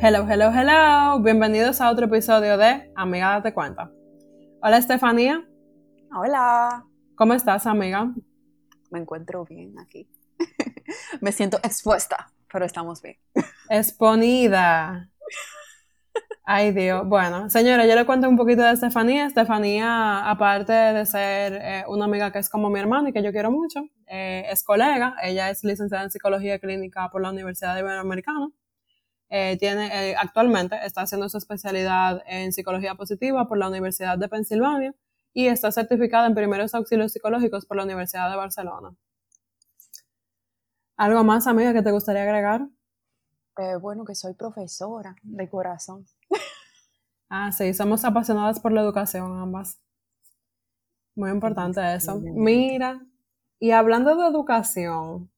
Hello, hello, hello. Bienvenidos a otro episodio de Amiga Date Cuenta. Hola, Estefanía. Hola. ¿Cómo estás, amiga? Me encuentro bien aquí. Me siento expuesta, pero estamos bien. Exponida. Ay, Dios. Bueno, señora, yo le cuento un poquito de Estefanía. Estefanía, aparte de ser eh, una amiga que es como mi hermana y que yo quiero mucho, eh, es colega. Ella es licenciada en Psicología Clínica por la Universidad Iberoamericana. Eh, tiene, actualmente está haciendo su especialidad en Psicología Positiva por la Universidad de Pensilvania y está certificada en Primeros Auxilios Psicológicos por la Universidad de Barcelona. ¿Algo más, amiga, que te gustaría agregar? bueno, que soy profesora de corazón. Ah, sí, somos apasionadas por la educación ambas. Muy importante eso. Mira, y hablando de educación,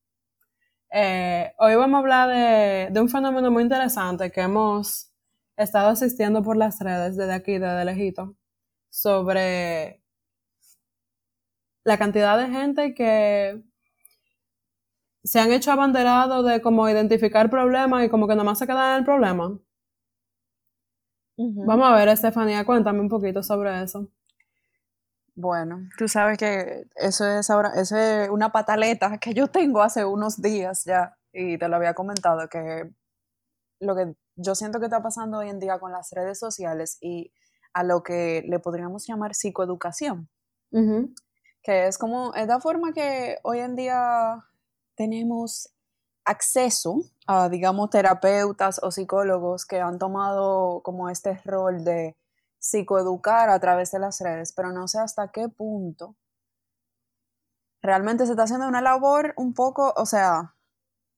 eh, hoy vamos a hablar de, un fenómeno muy interesante que hemos estado asistiendo por las redes desde aquí, desde lejito, sobre la cantidad de gente que se han hecho abanderados de como identificar problemas y como que nada más se quedan en el problema. Vamos a ver, Estefanía, cuéntame un poquito sobre eso. Bueno, tú sabes que eso es ahora, eso es una pataleta que yo tengo hace unos días ya, y te lo había comentado, que lo que yo siento que está pasando hoy en día con las redes sociales y a lo que le podríamos llamar psicoeducación, que es como, es la forma que hoy en día tenemos acceso a, digamos, terapeutas o psicólogos que han tomado como este rol de psicoeducar a través de las redes, pero no sé hasta qué punto realmente se está haciendo una labor un poco, o sea,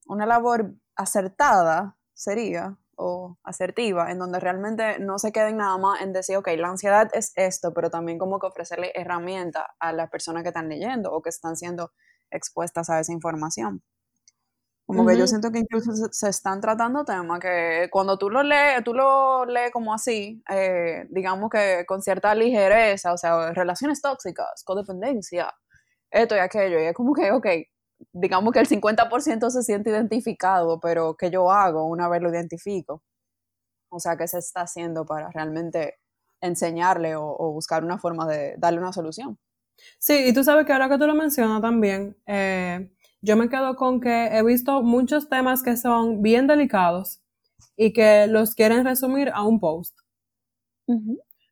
una labor acertada sería, o asertiva, en donde realmente no se queden nada más en decir, ok, la ansiedad es esto, pero también como que ofrecerle herramientas a las personas que están leyendo o que están siendo expuestas a esa información. Como que yo siento que incluso se, están tratando temas que cuando tú lo lees, tú lo lees como así, eh, digamos que con cierta ligereza, o sea, relaciones tóxicas, codependencia, esto y aquello, y es como que, ok, digamos que el 50% se siente identificado, pero ¿qué yo hago una vez lo identifico? O sea, ¿qué se está haciendo para realmente enseñarle o, o buscar una forma de darle una solución? Sí, y tú sabes que ahora que tú lo mencionas también, eh, yo me quedo con que he visto muchos temas que son bien delicados y que los quieren resumir a un post.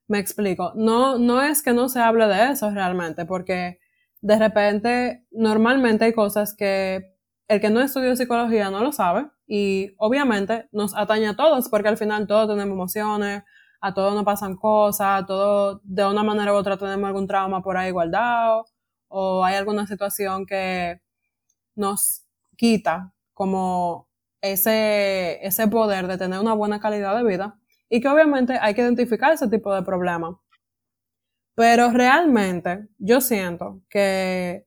Me explico. No, no es que no se hable de eso realmente, porque de repente, normalmente hay cosas que el que no estudió psicología no lo sabe y obviamente nos atañe a todos porque al final todos tenemos emociones, a todos nos pasan cosas, a todos de una manera u otra tenemos algún trauma por ahí guardado o hay alguna situación que nos quita como ese, ese poder de tener una buena calidad de vida y que obviamente hay que identificar ese tipo de problemas. Pero realmente yo siento que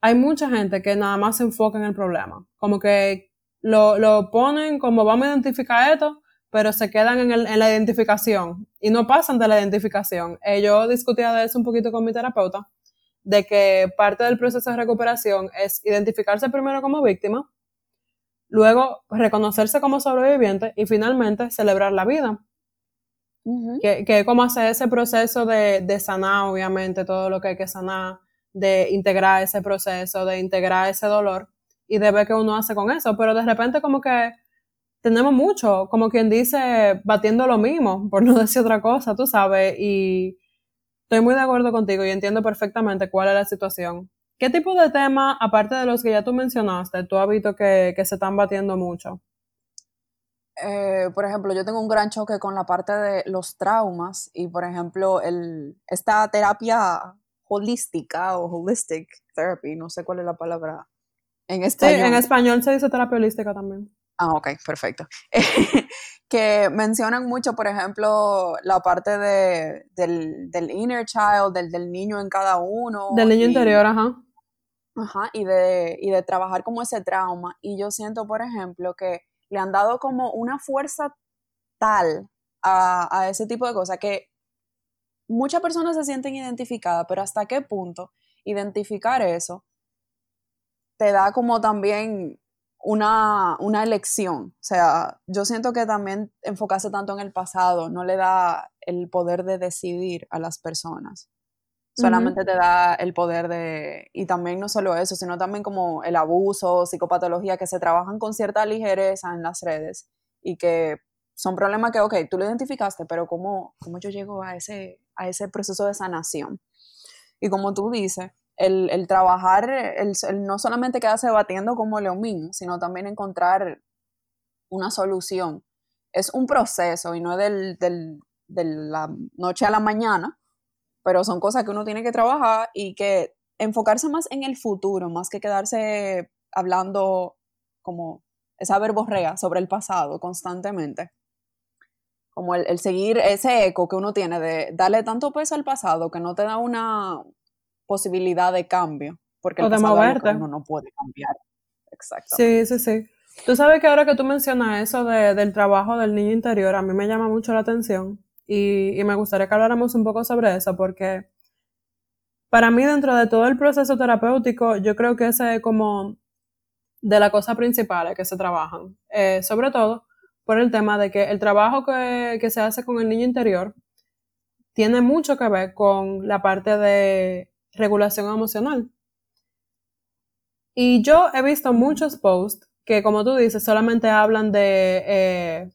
hay mucha gente que nada más se enfoca en el problema, como que lo, lo ponen como vamos a identificar esto, pero se quedan en, el, en, la identificación y no pasan de la identificación. Eh, yo discutía de eso un poquito con mi terapeuta de que parte del proceso de recuperación es identificarse primero como víctima, luego reconocerse como sobreviviente y finalmente celebrar la vida. que, que como hacer ese proceso de, de sanar, obviamente, todo lo que hay que sanar, de integrar ese proceso, de integrar ese dolor y de ver qué uno hace con eso. Pero de repente como que tenemos mucho, como quien dice, batiendo lo mismo, por no decir otra cosa, tú sabes, y Estoy muy de acuerdo contigo y entiendo perfectamente cuál es la situación. ¿Qué tipo de temas, aparte de los que ya tú mencionaste, tú has visto que, se están batiendo mucho? Eh, por ejemplo, yo tengo un gran choque con la parte de los traumas y, por ejemplo, el, esta terapia holística o holistic therapy, no sé cuál es la palabra en español. Sí, en español se dice terapia holística también. Ah, ok, perfecto. que mencionan mucho, por ejemplo, la parte de, del, inner child, del, del, niño en cada uno. Del niño interior, ajá. Ajá, y de, y de trabajar como ese trauma. Y yo siento, por ejemplo, que le han dado como una fuerza tal a, a ese tipo de cosas que muchas personas se sienten identificadas, pero hasta qué punto identificar eso te da como también una, una elección. O sea, yo siento que también enfocarse tanto en el pasado no le da el poder de decidir a las personas. Solamente te da el poder de, y también no solo eso, sino también como el abuso, psicopatología, que se trabajan con cierta ligereza en las redes y que son problemas que, ok, tú lo identificaste, pero ¿cómo, cómo yo llego a ese, a ese proceso de sanación? Y como tú dices, el, el trabajar, el, no solamente quedarse batiendo como león sino también encontrar una solución. Es un proceso y no es del, del, de la noche a la mañana, pero son cosas que uno tiene que trabajar y que enfocarse más en el futuro, más que quedarse hablando como esa verborrea sobre el pasado constantemente como el, seguir ese eco que uno tiene de darle tanto peso al pasado que no te da una posibilidad de cambio, porque el o de pasado moverte. uno no puede cambiar. Exacto. Sí, sí, sí. Tú sabes que ahora que tú mencionas eso de, del trabajo del niño interior, a mí me llama mucho la atención y, y me gustaría que habláramos un poco sobre eso porque para mí dentro de todo el proceso terapéutico yo creo que ese es como de las cosas principales que se trabajan. Eh, sobre todo por el tema de que el trabajo que, se hace con el niño interior tiene mucho que ver con la parte de regulación emocional. Y yo he visto muchos posts que, como tú dices, solamente hablan de... Eh,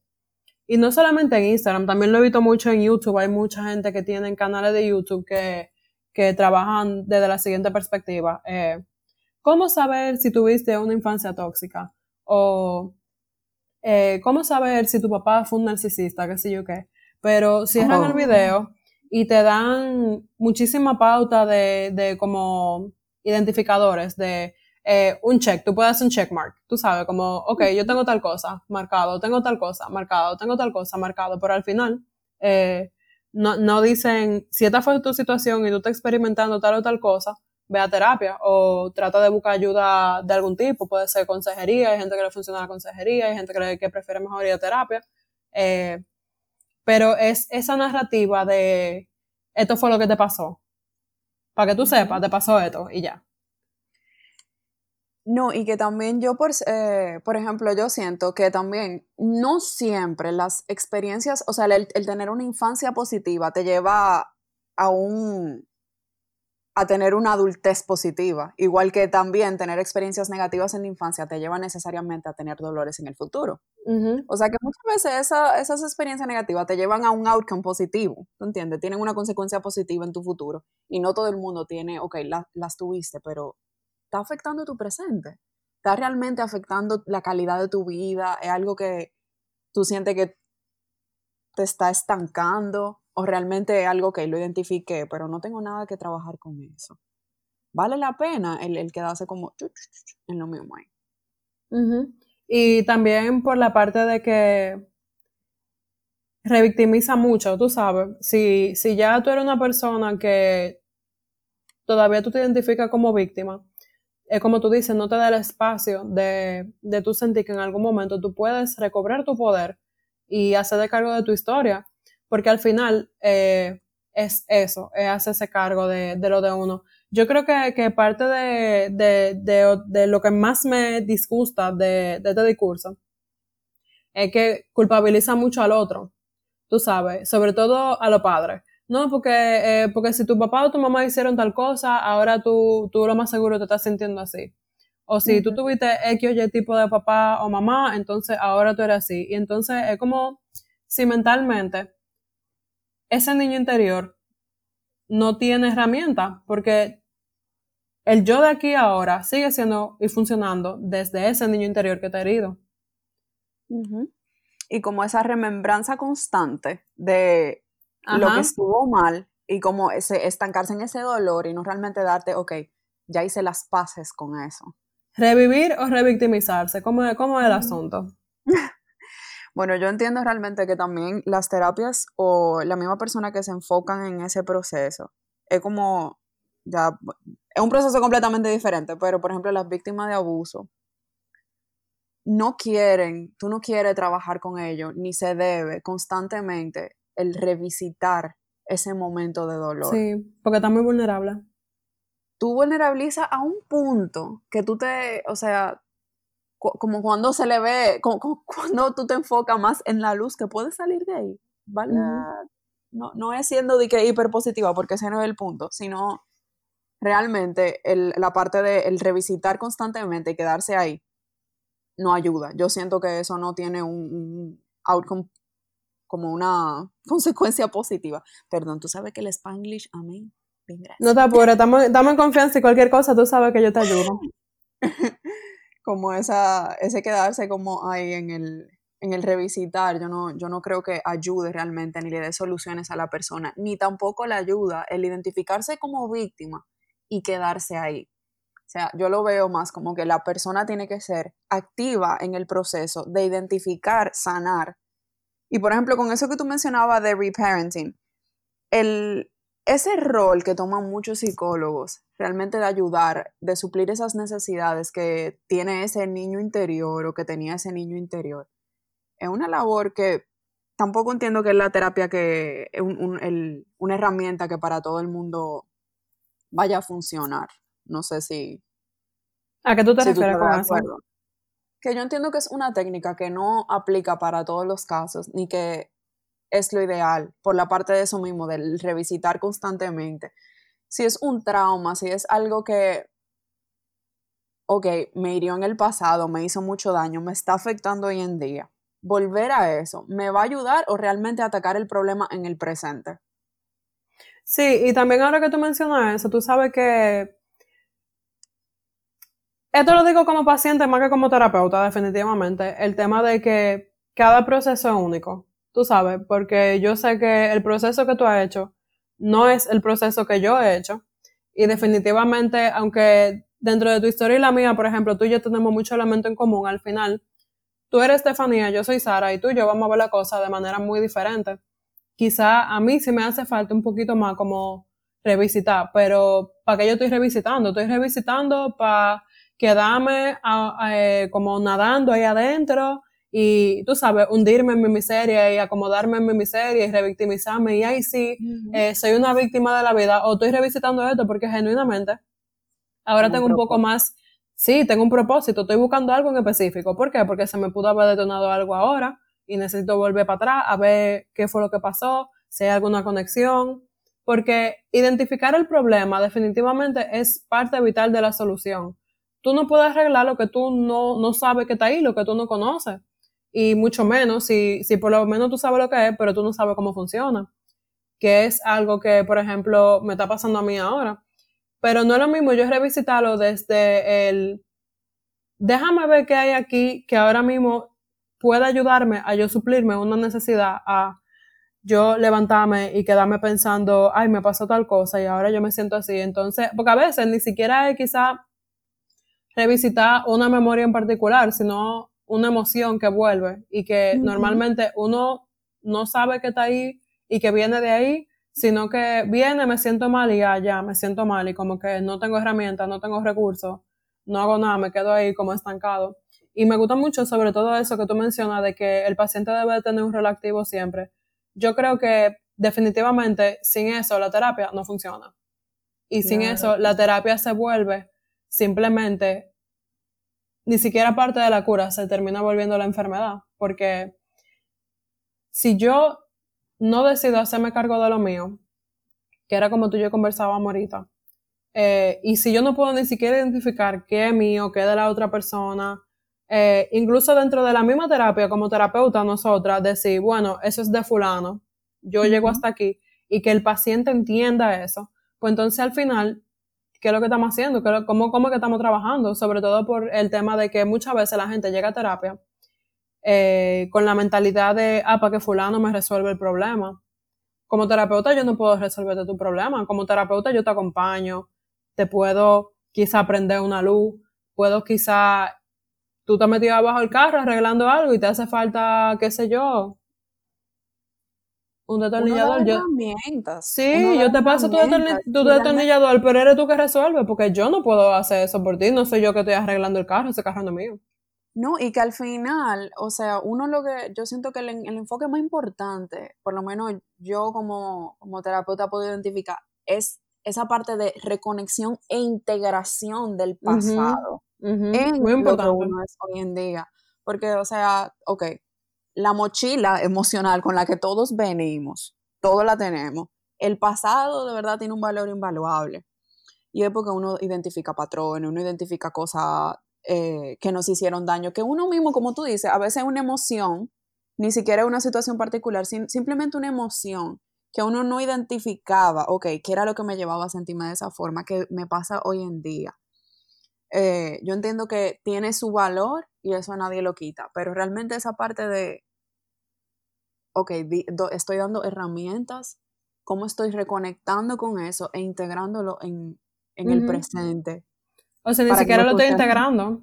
y no solamente en Instagram, también lo he visto mucho en YouTube. Hay mucha gente que tiene canales de YouTube que, que trabajan desde la siguiente perspectiva. Eh, ¿Cómo saber si tuviste una infancia tóxica? O eh, ¿cómo saber si tu papá fue un narcisista, qué sé yo qué? Pero cierran el video y te dan muchísima pauta de, de como identificadores de eh, un check, tú puedes hacer un check mark, tú sabes, como, ok, yo tengo tal cosa marcado, tengo tal cosa marcado, tengo tal cosa marcado, pero al final eh, no, no dicen, si esta fue tu situación y tú estás experimentando tal o tal cosa, ve a terapia o trata de buscar ayuda de algún tipo, puede ser consejería, hay gente que le funciona la consejería, hay gente que, que prefiere mejor ir a terapia, eh, pero es esa narrativa de esto fue lo que te pasó, para que tú sepas, te pasó esto y ya. No, y que también yo, por, eh, por ejemplo, yo siento que también no siempre las experiencias, o sea, el tener una infancia positiva te lleva a un, a tener una adultez positiva, igual que también tener experiencias negativas en la infancia te lleva necesariamente a tener dolores en el futuro. O sea que muchas veces esas experiencias negativas te llevan a un outcome positivo, ¿tú entiendes? Tienen una consecuencia positiva en tu futuro y no todo el mundo tiene, ok, las tuviste, pero está afectando tu presente, está realmente afectando la calidad de tu vida, es algo que tú sientes que te está estancando o realmente algo que lo identifique, pero no tengo nada que trabajar con eso. Vale la pena el, el quedarse como en lo mismo ahí. Y también por la parte de que revictimiza mucho, tú sabes, si, si ya tú eres una persona que todavía tú te identificas como víctima, es como tú dices, no te da el espacio de, de tú sentir que en algún momento tú puedes recobrar tu poder y hacer de cargo de tu historia porque al final eh, es eso, es hacerse cargo de, lo de uno. Yo creo que, parte de, lo que más me disgusta de, este discurso es que culpabiliza mucho al otro, tú sabes, sobre todo a los padres. No, porque, eh, porque si tu papá o tu mamá hicieron tal cosa, ahora tú, tú lo más seguro te estás sintiendo así. O si tú tuviste X o Y tipo de papá o mamá, entonces ahora tú eres así. Y entonces es como si mentalmente ese niño interior no tiene herramienta porque el yo de aquí ahora sigue siendo y funcionando desde ese niño interior que te ha herido. Y como esa remembranza constante de lo que estuvo mal y como ese, estancarse en ese dolor y no realmente darte, ok, ya hice las paces con eso. Revivir o revictimizarse, ¿cómo, cómo es el asunto? Bueno, yo entiendo realmente que también las terapias o la misma persona que se enfocan en ese proceso es como, ya, es un proceso completamente diferente, pero por ejemplo las víctimas de abuso no quieren, tú no quieres trabajar con ellos, ni se debe constantemente el revisitar ese momento de dolor. Sí, porque está muy vulnerable. Tú vulnerabilizas a un punto que tú te, o sea, como cuando se le ve, como, cuando tú te enfocas más en la luz que puede salir de ahí. ¿vale? no, no es siendo de que hiper positiva, porque ese no es el punto, sino realmente el, la parte de el revisitar constantemente y quedarse ahí no ayuda. Yo siento que eso no tiene un, outcome como una consecuencia positiva. Perdón, tú sabes que el Spanglish a mí, No te apures, dame, confianza y cualquier cosa, tú sabes que yo te ayudo. como esa, ese quedarse como ahí en el, en el revisitar, yo no, yo no creo que ayude realmente ni le dé soluciones a la persona, ni tampoco le ayuda el identificarse como víctima y quedarse ahí. O sea, yo lo veo más como que la persona tiene que ser activa en el proceso de identificar, sanar. Y por ejemplo, con eso que tú mencionabas de reparenting, el, ese rol que toman muchos psicólogos realmente de ayudar, de suplir esas necesidades que tiene ese niño interior o que tenía ese niño interior, es una labor que tampoco entiendo que es la terapia que es una herramienta que para todo el mundo vaya a funcionar. No sé si... ¿A qué tú te refieres con eso? Que yo entiendo que es una técnica que no aplica para todos los casos, ni que es lo ideal, por la parte de eso mismo, del revisitar constantemente. Si es un trauma, si es algo que, ok, me hirió en el pasado, me hizo mucho daño, me está afectando hoy en día, volver a eso, ¿me va a ayudar o realmente atacar el problema en el presente? Sí, y también ahora que tú mencionas eso, tú sabes que esto lo digo como paciente más que como terapeuta, definitivamente, el tema de que cada proceso es único, tú sabes, porque yo sé que el proceso que tú has hecho no es el proceso que yo he hecho y definitivamente, aunque dentro de tu historia y la mía, por ejemplo, tú y yo tenemos mucho elemento en común, al final, tú eres Estefanía, yo soy Sara y tú y yo vamos a ver la cosa de manera muy diferente quizá a mí sí me hace falta un poquito más como revisitar, pero ¿para qué yo estoy revisitando? Estoy revisitando para quedarme eh, como nadando ahí adentro y tú sabes, hundirme en mi miseria y acomodarme en mi miseria y revictimizarme y ahí sí, eh, soy una víctima de la vida o estoy revisitando esto porque genuinamente ahora tengo un poco más, sí, tengo un propósito, estoy buscando algo en específico. ¿Por qué? Porque se me pudo haber detonado algo ahora y necesito volver para atrás a ver qué fue lo que pasó, si hay alguna conexión, porque identificar el problema definitivamente es parte vital de la solución. Tú no puedes arreglar lo que tú no, no sabes que está ahí, lo que tú no conoces. Y mucho menos si, si por lo menos tú sabes lo que es, pero tú no sabes cómo funciona. Que es algo que, por ejemplo, me está pasando a mí ahora. Pero no es lo mismo yo revisitarlo desde el, déjame ver qué hay aquí que ahora mismo puede ayudarme a yo suplirme una necesidad, a yo levantarme y quedarme pensando, ay, me pasó tal cosa y ahora yo me siento así. Entonces, porque a veces ni siquiera es quizá revisitar una memoria en particular, sino una emoción que vuelve y que normalmente uno no sabe que está ahí y que viene de ahí, sino que viene, me siento mal y ya, ya, me siento mal y como que no tengo herramientas, no tengo recursos, no hago nada, me quedo ahí como estancado. Y me gusta mucho sobre todo eso que tú mencionas de que el paciente debe tener un rol activo siempre. Yo creo que definitivamente sin eso la terapia no funciona. Y sin eso la terapia se vuelve simplemente ni siquiera parte de la cura, se termina volviendo la enfermedad. Porque si yo no decido hacerme cargo de lo mío, que era como tú y yo conversábamos ahorita, eh, y si yo no puedo ni siquiera identificar qué es mío, qué es de la otra persona, eh, incluso dentro de la misma terapia, como terapeuta, nosotras decir, bueno, eso es de fulano, yo llego hasta aquí, y que el paciente entienda eso, pues entonces al final, ¿qué es lo que estamos haciendo? ¿Cómo, cómo que estamos trabajando? Sobre todo por el tema de que muchas veces la gente llega a terapia eh, con la mentalidad de, ah, para que fulano me resuelve el problema. Como terapeuta yo no puedo resolverte tu problema, como terapeuta yo te acompaño, te puedo quizá prender una luz, puedo quizá tú te has metido abajo del carro arreglando algo y te hace falta, qué sé yo, un detornillador. Yo, sí, yo te paso tu, detornillador, pero eres tú que resuelve, porque yo no puedo hacer eso por ti, no soy yo que estoy arreglando el carro, ese carro no es mío. No, y que al final, o sea, uno lo que, yo siento que el, enfoque más importante, por lo menos yo como, como terapeuta puedo identificar, es esa parte de reconexión e integración del pasado en Muy lo que importante. uno es hoy en día. Porque, o sea, ok, la mochila emocional con la que todos venimos, todos la tenemos, el pasado de verdad tiene un valor invaluable. Y es porque uno identifica patrones, uno identifica cosas eh, que nos hicieron daño, que uno mismo, como tú dices, a veces una emoción, ni siquiera una situación particular, simplemente una emoción que uno no identificaba, ok, qué era lo que me llevaba a sentirme de esa forma, que me pasa hoy en día. Eh, yo entiendo que tiene su valor y eso nadie lo quita, pero realmente esa parte de, ok, di- do- estoy dando herramientas, cómo estoy reconectando con eso e integrándolo en, en el presente. O sea, ni siquiera no lo estoy integrando.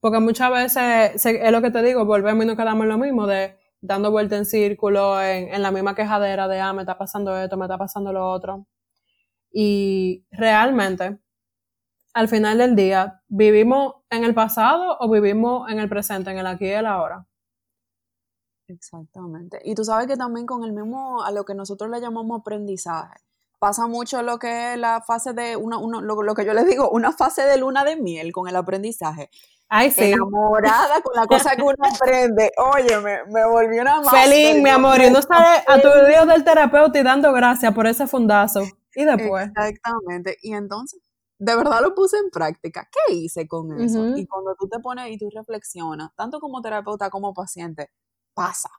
Porque muchas veces, es lo que te digo, volvemos y nos quedamos en lo mismo, de dando vuelta en círculo, en, en la misma quejadera de, ah, me está pasando esto, me está pasando lo otro. Y realmente, al final del día, ¿vivimos en el pasado o vivimos en el presente, en el aquí y el ahora? Exactamente. Y tú sabes que también con el mismo, a lo que nosotros le llamamos aprendizaje, pasa mucho lo que es la fase de, una, uno- lo, lo que yo les digo, una fase de luna de miel con el aprendizaje. Ay, sí. Enamorada con la cosa que uno aprende. Oye, me, me volví una máster, Feliz, mi Dios amor, y uno sale a tu video del terapeuta y dando gracias por ese fundazo. Y después. Exactamente. Y entonces, de verdad lo puse en práctica. ¿Qué hice con eso? Y cuando tú te pones y tú reflexionas, tanto como terapeuta como paciente, pasa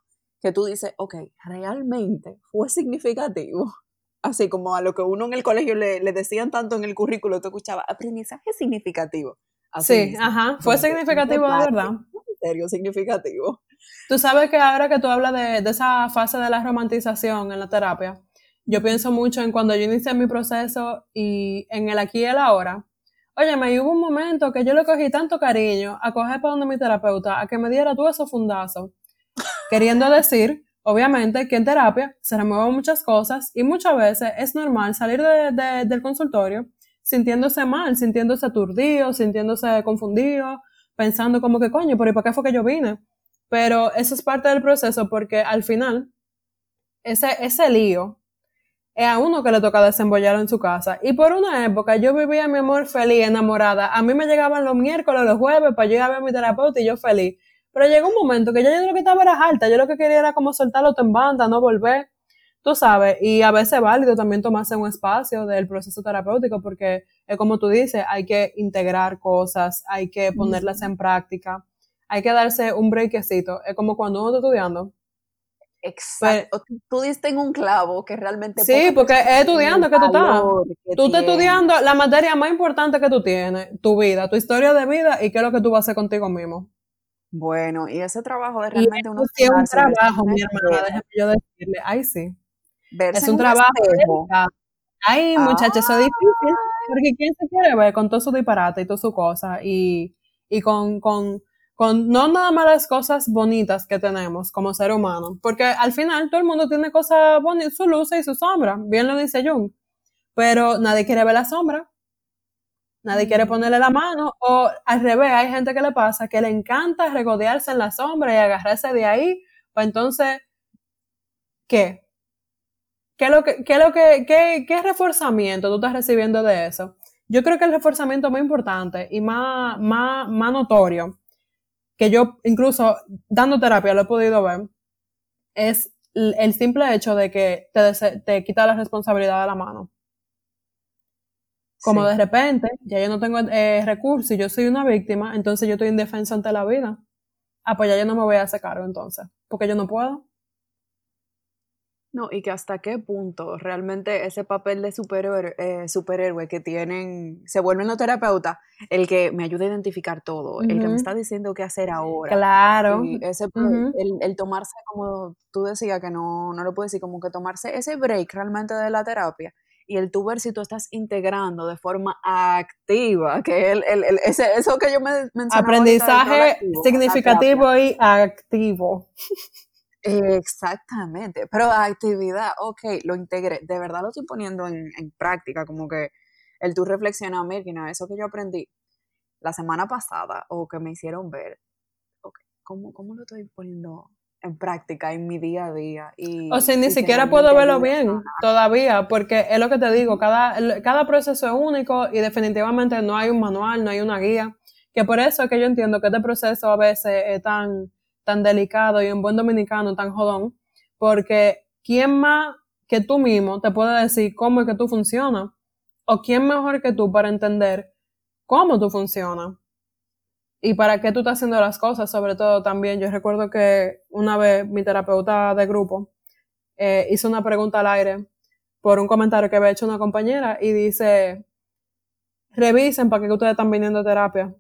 que tú dices, ok, realmente fue significativo. Así como a lo que uno en el colegio le, le decían tanto en el currículo, tú escuchabas, aprendizaje significativo. Así Sí, mismo. ajá, fue significativo de verdad. En serio, significativo. Tú sabes que ahora que tú hablas de, de esa fase de la romantización en la terapia, yo pienso mucho en cuando yo inicié mi proceso y en el aquí y el ahora. Oye, me hubo un momento que yo le cogí tanto cariño a coger para donde mi terapeuta, a que me diera todo esos fundazos. Queriendo decir, obviamente, que en terapia se remueven muchas cosas y muchas veces es normal salir de- de- del consultorio sintiéndose mal, sintiéndose aturdido, sintiéndose confundido, pensando como que coño, pero ¿y para qué fue que yo vine? Pero eso es parte del proceso porque al final ese, ese lío es a uno que le toca desembollarlo en su casa. Y por una época yo vivía mi amor feliz, enamorada. A mí me llegaban los miércoles, los jueves para ir a ver a mi terapeuta y yo feliz. Pero llegó un momento que ya yo lo que estaba era alta, yo lo que quería era como soltarlo en banda, no volver, tú sabes, y a veces es válido también tomarse un espacio del proceso terapéutico porque es como tú dices, hay que integrar cosas, hay que ponerlas en práctica, hay que darse un breakcito, es como cuando uno está estudiando. Exacto. tú, tú diste en un clavo que realmente. Sí, porque es estudiando que tú estás. que Tú estás estudiando la materia más importante que tú tienes, tu vida, tu historia de vida y qué es lo que tú vas a hacer contigo mismo. Bueno, y ese trabajo Y realmente uno sí es un trabajo, mi hermana, déjame yo decirle. Ay, sí. verse Es un trabajo. Ay, muchachos, eso es difícil. Porque ¿quién se quiere ver con todo su disparate y todas sus cosas? Y, y con, con, con no nada más las cosas bonitas que tenemos como ser humano. Porque al final todo el mundo tiene cosas bonitas, su luz y su sombra. Bien lo dice Jung. Pero nadie quiere ver la sombra. Nadie quiere ponerle la mano. O al revés, hay gente que le pasa que le encanta regodearse en la sombra y agarrarse de ahí. Pues entonces, ¿qué? ¿Qué es lo que, qué es lo que, qué, qué reforzamiento tú estás recibiendo de eso? Yo creo que el reforzamiento más importante y más, más, más notorio, que yo incluso dando terapia lo he podido ver, es el simple hecho de que te, te quita la responsabilidad de la mano. Como Sí. de repente, ya yo no tengo eh, recursos y yo soy una víctima, entonces yo estoy indefensa ante la vida. Ah, pues ya yo no me voy a hacer cargo entonces, porque yo no puedo. No, y que hasta qué punto realmente ese papel de superhéroe, eh, superhéroe que tienen, se vuelven los terapeutas, el que me ayuda a identificar todo, el que me está diciendo qué hacer ahora. Claro. Y ese, el tomarse, como tú decías, que no, no lo puedo decir, como que tomarse ese break realmente de la terapia y el tú ver si tú estás integrando de forma activa, que el, el, el- ese, eso que yo me mencionaba Aprendizaje activo, significativo y activo. Exactamente, pero actividad, ok, lo integré, de verdad lo estoy poniendo en, en práctica, como que el tú reflexionar, mira, eso que yo aprendí la semana pasada o que me hicieron ver, ok, ¿cómo, cómo lo estoy poniendo en práctica, en mi día a día. Y, o sea, ni siquiera puedo verlo bien todavía, porque es lo que te digo, cada, cada proceso es único y definitivamente no hay un manual, no hay una guía. Que por eso es que yo entiendo que este proceso a veces es tan, tan delicado y un buen dominicano tan jodón, porque ¿quién más que tú mismo te puede decir cómo es que tú funcionas? ¿O quién mejor que tú para entender cómo tú funcionas? Y para qué tú estás haciendo las cosas, sobre todo también. Yo recuerdo que una vez mi terapeuta de grupo eh, hizo una pregunta al aire por un comentario que había hecho una compañera y dice, revisen para qué ustedes están viniendo a terapia.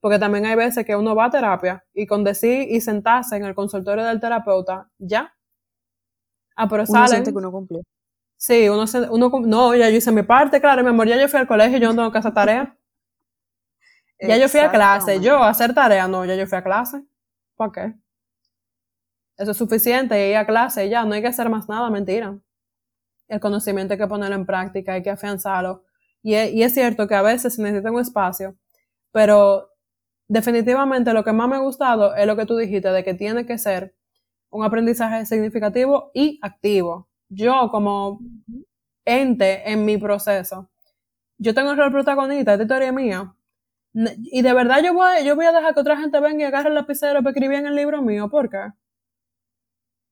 Porque también hay veces que uno va a terapia y con decir y sentarse en el consultorio del terapeuta, ya. Ah, pero uno salen. que uno cumplió. Sí, uno, se, uno, no, ya yo hice mi parte, claro, mi amor, ya yo fui al colegio, yo no tengo que hacer tarea. Ya yo fui a clase, yo a hacer tarea, no, ya yo fui a clase. ¿Para qué? Eso es suficiente, ir a clase, ya, no hay que hacer más nada, mentira. El conocimiento hay que ponerlo en práctica, hay que afianzarlo. Y es, y es cierto que a veces se necesita un espacio, pero definitivamente lo que más me ha gustado es lo que tú dijiste, de que tiene que ser un aprendizaje significativo y activo. Yo como ente en mi proceso, yo tengo el rol protagonista, esta historia mía, y de verdad yo voy, yo voy a dejar que otra gente venga y agarre el lapicero para escribir en el libro mío. ¿Por qué?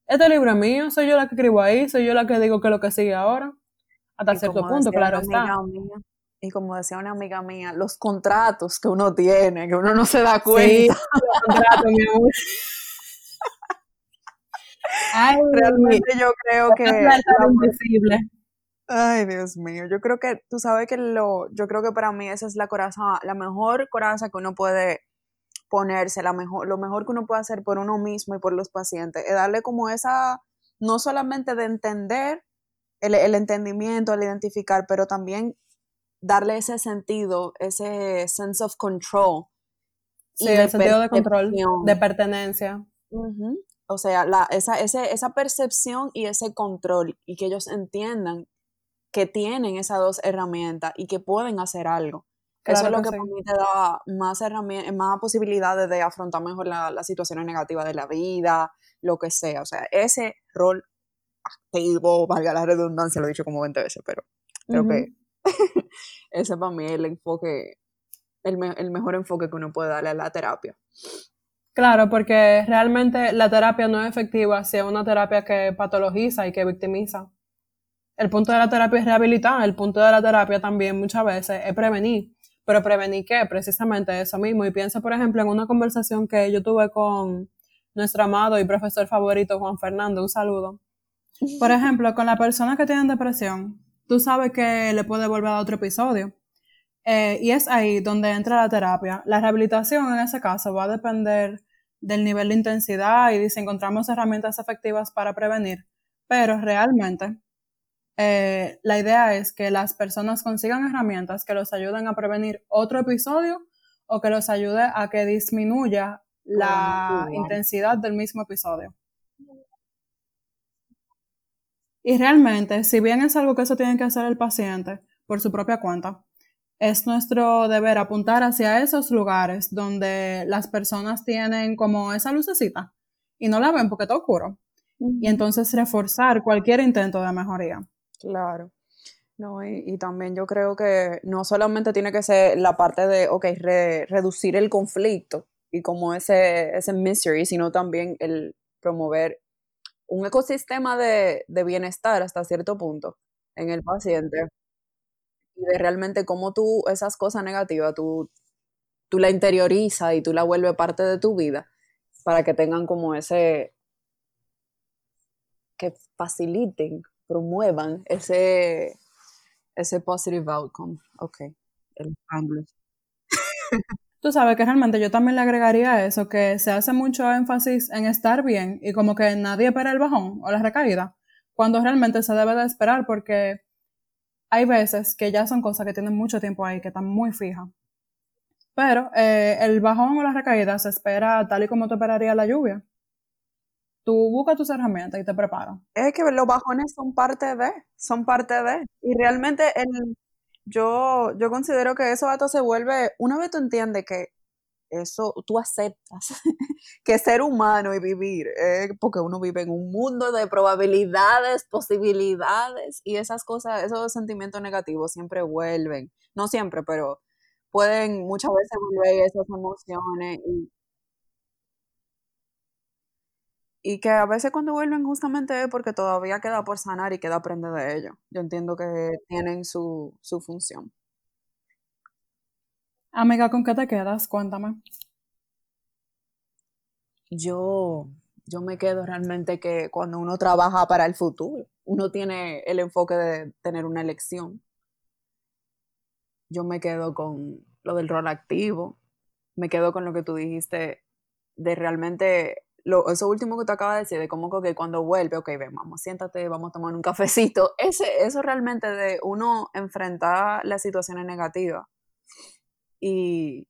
Este libro es mío, soy yo la que escribo ahí, soy yo la que digo que es lo que sigue ahora. Hasta cierto punto, claro está. y como decía una amiga mía, los contratos que uno tiene, que uno no se da cuenta. Sí, contratos, mi amor. Ay, Realmente yo creo que... Es invisible. Ay, Dios mío, yo creo que, tú sabes que lo, yo creo que para mí esa es la coraza, la mejor coraza que uno puede ponerse, la mejor, lo mejor que uno puede hacer por uno mismo y por los pacientes, es darle como esa, no solamente de entender, el, el entendimiento, el identificar, pero también darle ese sentido, ese sense of control. Sí, el sentido de control, de pertenencia. O sea, la, esa, ese, esa percepción y ese control, y que ellos entiendan que tienen esas dos herramientas y que pueden hacer algo. Eso es lo que, mí te da más herramientas, más posibilidades de afrontar mejor las situaciones negativas de la vida, lo que sea. O sea, ese rol activo, valga la redundancia, lo he dicho como 20 veces, pero creo que ese para mí es el enfoque, el, el mejor enfoque que uno puede darle a la terapia. Claro, porque realmente la terapia no es efectiva si es una terapia que patologiza y que victimiza. El punto de la terapia es rehabilitar, el punto de la terapia también muchas veces es prevenir. Pero prevenir qué? Precisamente eso mismo. Y piensa, por ejemplo, en una conversación que yo tuve con nuestro amado y profesor favorito Juan Fernando, un saludo. Por ejemplo, con la persona que tiene depresión, tú sabes que le puede volver a otro episodio. Eh, y es ahí donde entra la terapia. La rehabilitación en ese caso va a depender del nivel de intensidad y si encontramos herramientas efectivas para prevenir. Pero realmente eh, la idea es que las personas consigan herramientas que los ayuden a prevenir otro episodio o que los ayude a que disminuya la intensidad del mismo episodio. Y realmente, si bien es algo que eso tiene que hacer el paciente por su propia cuenta, es nuestro deber apuntar hacia esos lugares donde las personas tienen como esa lucecita y no la ven porque está oscuro. Y entonces reforzar cualquier intento de mejoría. Claro. No, y, también yo creo que no solamente tiene que ser la parte de, ok, reducir el conflicto y como ese, ese misery, sino también el promover un ecosistema de, bienestar hasta cierto punto en el paciente. Y de realmente cómo tú, esas cosas negativas, tú, tú la interiorizas y tú la vuelves parte de tu vida para que tengan como ese, que faciliten promuevan ese, ese positive outcome. Ok, el ángulo. Tú sabes que realmente yo también le agregaría eso, que se hace mucho énfasis en estar bien y como que nadie espera el bajón o la recaída, cuando realmente se debe de esperar porque hay veces que ya son cosas que tienen mucho tiempo ahí, que están muy fijas. Pero eh, el bajón o la recaída se espera tal y como te esperaría la lluvia tú buscas tus herramientas y te preparas. Es que los bajones son parte de, son parte de. Y realmente el, yo, yo considero que eso se vuelve, una vez tú entiendes que eso tú aceptas que ser humano y vivir, porque uno vive en un mundo de probabilidades, posibilidades y esas cosas, esos sentimientos negativos siempre vuelven, no siempre, pero pueden muchas veces volver esas emociones y que a veces cuando vuelven justamente es porque todavía queda por sanar y queda aprender de ello. Yo entiendo que tienen su, su función. Amiga, ¿con qué te quedas? Cuéntame. Yo, yo me quedo realmente que cuando uno trabaja para el futuro, uno tiene el enfoque de tener una elección. Yo me quedo con lo del rol activo, me quedo con lo que tú dijiste de realmente lo, eso último que te acabas de decir, de cómo que cuando vuelve, ok, ven, vamos, siéntate, vamos a tomar un cafecito, ese, eso realmente de uno enfrentar las situaciones negativas y,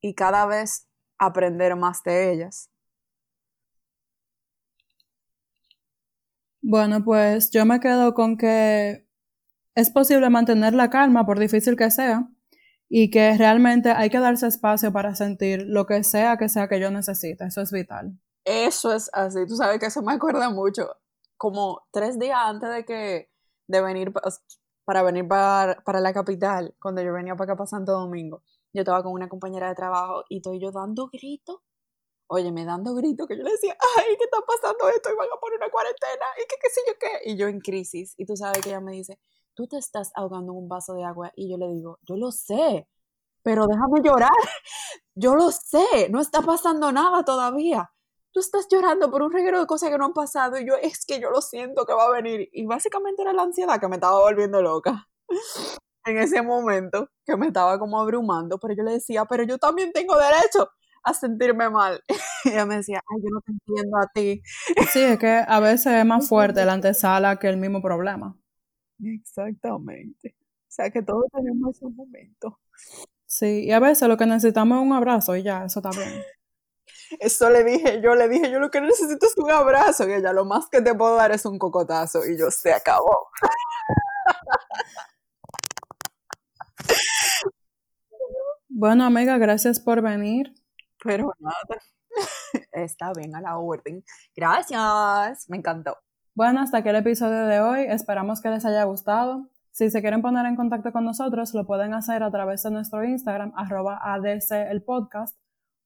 y cada vez aprender más de ellas. Bueno, pues yo me quedo con que es posible mantener la calma, por difícil que sea, y que realmente hay que darse espacio para sentir lo que sea que sea que yo necesite. Eso es vital. Eso es así. Tú sabes que eso me acuerda mucho. Como tres días antes de que de venir para venir para, para la capital, cuando yo venía para acá para Santo Domingo, yo estaba con una compañera de trabajo y estoy yo dando gritos. Oye, me dando gritos que yo le decía, ay, ¿qué está pasando esto? Y van a poner una cuarentena y qué, qué sé yo qué. Y yo en crisis. Y tú sabes que ella me dice, tú te estás ahogando en un vaso de agua. Y yo le digo, yo lo sé, pero déjame llorar. Yo lo sé, no está pasando nada todavía. Tú estás llorando por un reguero de cosas que no han pasado y yo es que yo lo siento que va a venir. Y básicamente era la ansiedad que me estaba volviendo loca en ese momento, que me estaba como abrumando, pero yo le decía, pero yo también tengo derecho a sentirme mal. Y ella me decía, ay, yo no te entiendo a ti. Sí, es que a veces es más fuerte la antesala que el mismo problema. Exactamente. O sea que todos tenemos esos momentos. Sí, y a veces lo que necesitamos es un abrazo y ya, eso está bien. Eso le dije, yo le dije, yo lo que necesito es un abrazo, y ella, lo más que te puedo dar es un cocotazo, y yo, se acabó. Bueno, amiga, gracias por venir. Pero nada, está bien a la orden. Gracias, me encantó. Bueno, hasta aquí el episodio de hoy. Esperamos que les haya gustado. Si se quieren poner en contacto con nosotros, lo pueden hacer a través de nuestro Instagram, arroba ADC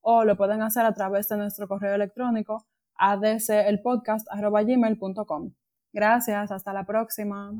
o lo pueden hacer a través de nuestro correo electrónico, adcelpodcast, arroba gmail.com. Gracias, hasta la próxima.